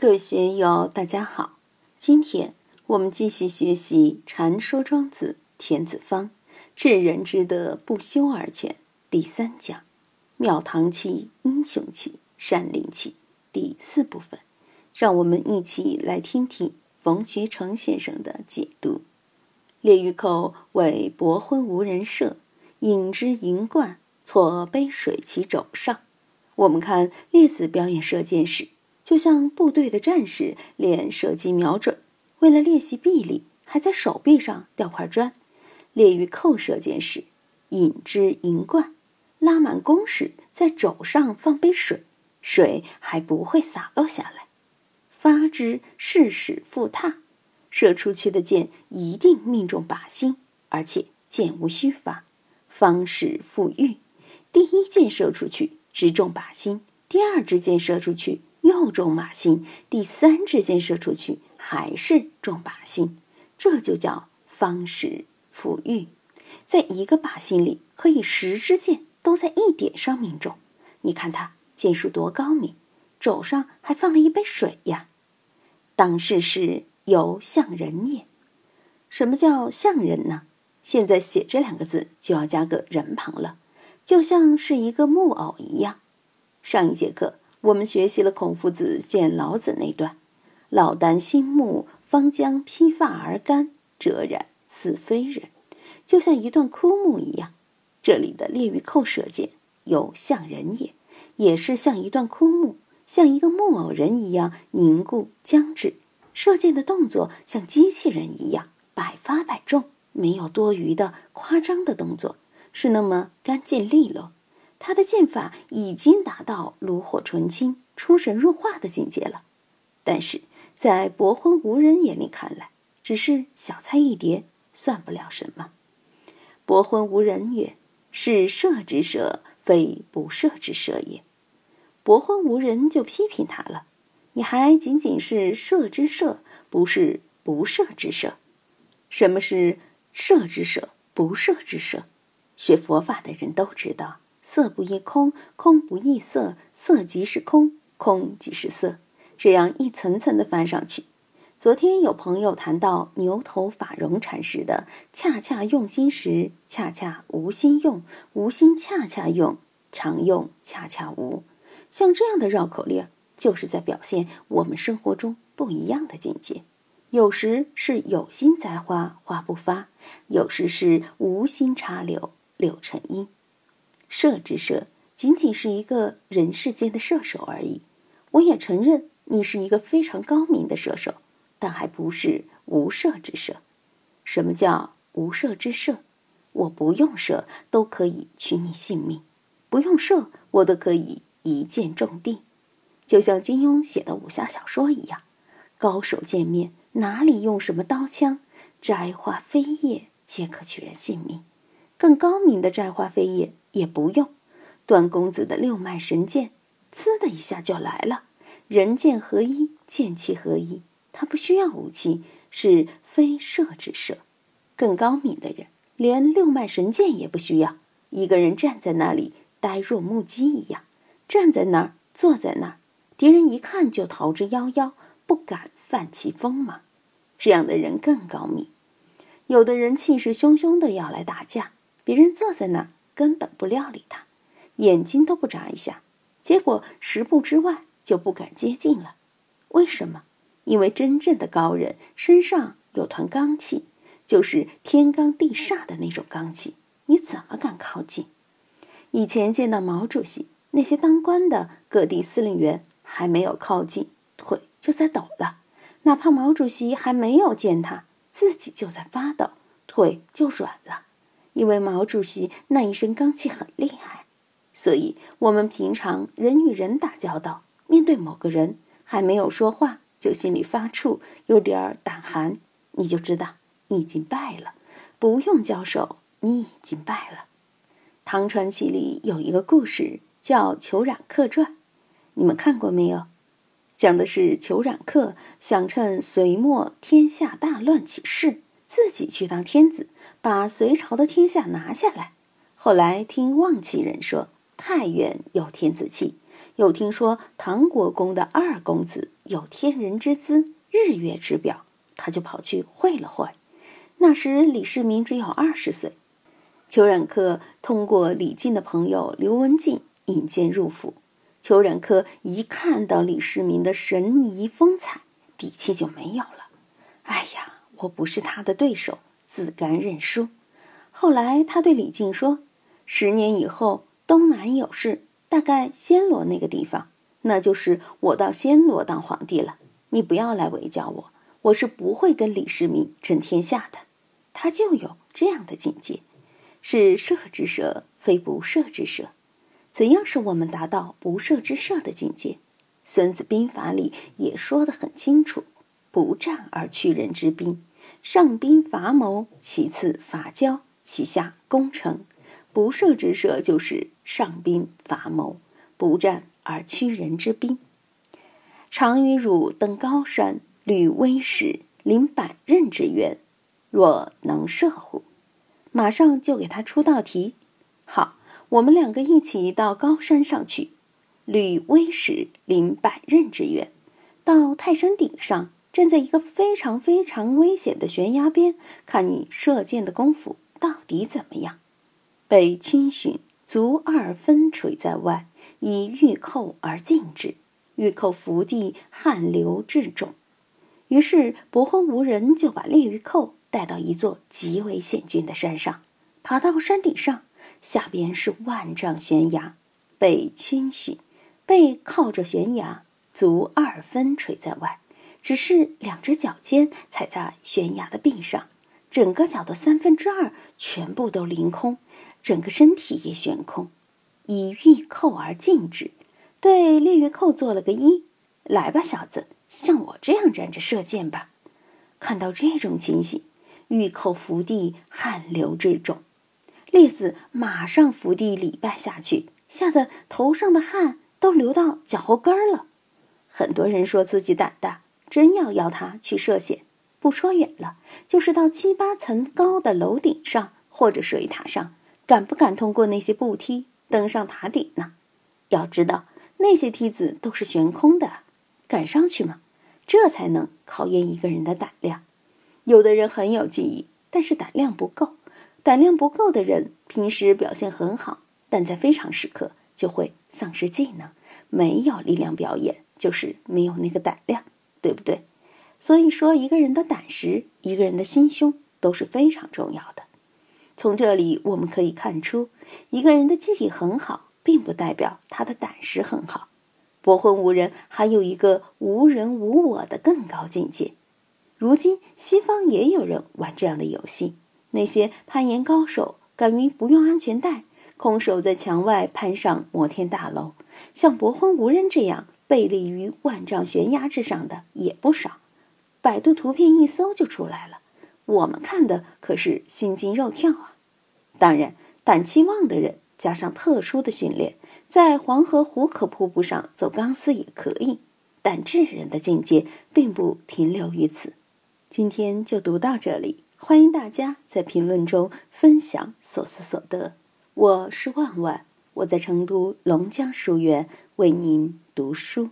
各位学友，大家好。今天我们继续学习《禅说庄子·田子方》“治人之德，不修而全”第三讲“庙堂气、英雄气、山林气”第四部分。让我们一起来听听冯学成先生的解读。列御寇为博昏无人射，引之银冠，错杯水其肘上。我们看列子表演射箭时。就像部队的战士练射击瞄准，为了练习臂力，还在手臂上吊块砖；列于扣射箭时，引之银冠，拉满弓时，在肘上放杯水，水还不会洒落下来。发之誓使复踏，射出去的箭一定命中靶心，而且箭无虚发。方使复遇，第一箭射出去直中靶心，第二支箭射出去。又中靶心，第三支箭射出去还是中靶心，这就叫方时复玉。在一个靶心里，可以十支箭都在一点上命中。你看他箭术多高明，肘上还放了一杯水呀。当世是犹像人也。什么叫像人呢？现在写这两个字就要加个人旁了，就像是一个木偶一样。上一节课。我们学习了孔夫子见老子那段：“老旦新木，方将披发而干，折然似非人。”就像一段枯木一样。这里的列于寇射箭，有像人也，也是像一段枯木，像一个木偶人一样凝固僵直。射箭的动作像机器人一样百发百中，没有多余的夸张的动作，是那么干净利落。他的剑法已经达到炉火纯青、出神入化的境界了，但是在伯昏无人眼里看来，只是小菜一碟，算不了什么。伯昏无人曰：“是射之射，非不射之射也。”伯昏无人就批评他了：“你还仅仅是射之射，不是不射之射。什么是射之射，不射之射？学佛法的人都知道。”色不异空，空不异色，色即是空，空即是色，这样一层层的翻上去。昨天有朋友谈到牛头法融禅师的“恰恰用心时，恰恰无心用；无心恰恰用，常用恰恰无”，像这样的绕口令，就是在表现我们生活中不一样的境界。有时是有心栽花花不发，有时是无心插柳柳成荫。射之射，仅仅是一个人世间的射手而已。我也承认你是一个非常高明的射手，但还不是无射之射。什么叫无射之射？我不用射都可以取你性命，不用射我都可以一箭中地。就像金庸写的武侠小说一样，高手见面哪里用什么刀枪，摘花飞叶皆可取人性命。更高明的摘花飞叶。也不用，段公子的六脉神剑，呲的一下就来了。人剑合一，剑气合一，他不需要武器，是非射之射。更高明的人，连六脉神剑也不需要，一个人站在那里，呆若木鸡一样，站在那儿，坐在那儿，敌人一看就逃之夭夭，不敢犯其锋芒。这样的人更高明。有的人气势汹汹的要来打架，别人坐在那儿。根本不料理他，眼睛都不眨一下，结果十步之外就不敢接近了。为什么？因为真正的高人身上有团罡气，就是天罡地煞的那种罡气，你怎么敢靠近？以前见到毛主席，那些当官的各地司令员还没有靠近，腿就在抖了；哪怕毛主席还没有见他，自己就在发抖，腿就软了。因为毛主席那一身罡气很厉害，所以我们平常人与人打交道，面对某个人还没有说话，就心里发怵，有点胆寒，你就知道你已经败了。不用交手，你已经败了。唐传奇里有一个故事叫《裘冉客传》，你们看过没有？讲的是裘冉客想趁隋末天下大乱起事，自己去当天子。把隋朝的天下拿下来。后来听望其人说，太原有天子气，又听说唐国公的二公子有天人之姿、日月之表，他就跑去会了会。那时李世民只有二十岁。裘冉克通过李靖的朋友刘文静引荐入府。裘冉克一看到李世民的神仪风采，底气就没有了。哎呀，我不是他的对手，自甘认输。后来他对李靖说：“十年以后，东南有事，大概暹罗那个地方，那就是我到暹罗当皇帝了。你不要来围剿我，我是不会跟李世民争天下的。”他就有这样的境界。是射之射，非不射之射。怎样使我们达到不射之射的境界？《孙子兵法》里也说得很清楚：不战而屈人之兵，上兵伐谋，其次伐交，其下攻城。不射之射就是上兵伐谋，不战而屈人之兵。常与汝登高山，履危石，临百仞之渊，若能射乎？马上就给他出道题，好，我们两个一起到高山上去，履危石，临百仞之渊，到泰山顶上，站在一个非常非常危险的悬崖边，看你射箭的功夫到底怎么样。被逡巡，足二分垂在外，以玉扣而进之，玉扣伏地，汗流至踵。于是伯昏无人就把猎玉扣。带到一座极为险峻的山上，爬到山顶上，下边是万丈悬崖，背逡巡，背靠着悬崖，足二分垂在外，只是两只脚尖踩在悬崖的壁上，整个脚的三分之二全部都凌空，整个身体也悬空，以玉扣而进之，对猎玉扣做了个揖：“来吧，小子，像我这样站着射箭吧。”看到这种情形。玉扣伏地，汗流至踵，列子马上伏地礼拜下去，吓得头上的汗都流到脚后跟儿了。很多人说自己胆大，真要邀他去涉险，不说远了，就是到七八层高的楼顶上或者水塔上，敢不敢通过那些步梯登上塔顶呢？要知道那些梯子都是悬空的，敢上去吗？这才能考验一个人的胆量。有的人很有技艺，但是胆量不够。胆量不够的人，平时表现很好，但在非常时刻就会丧失技能。没有力量表演，就是没有那个胆量，对不对？所以说，一个人的胆识，一个人的心胸都是非常重要的。从这里我们可以看出，一个人的技艺很好，并不代表他的胆识很好。博昏无人，还有一个无人无我的更高境界。如今西方也有人玩这样的游戏，那些攀岩高手敢于不用安全带，空手在墙外攀上摩天大楼，像博荒无人这样背立于万丈悬崖之上的也不少。百度图片一搜就出来了，我们看的可是心惊肉跳啊！当然，胆气旺的人加上特殊的训练，在黄河壶口瀑布上走钢丝也可以，但智人的境界并不停留于此。今天就读到这里，欢迎大家在评论中分享所思所得。我是万万，我在成都龙江书院为您读书。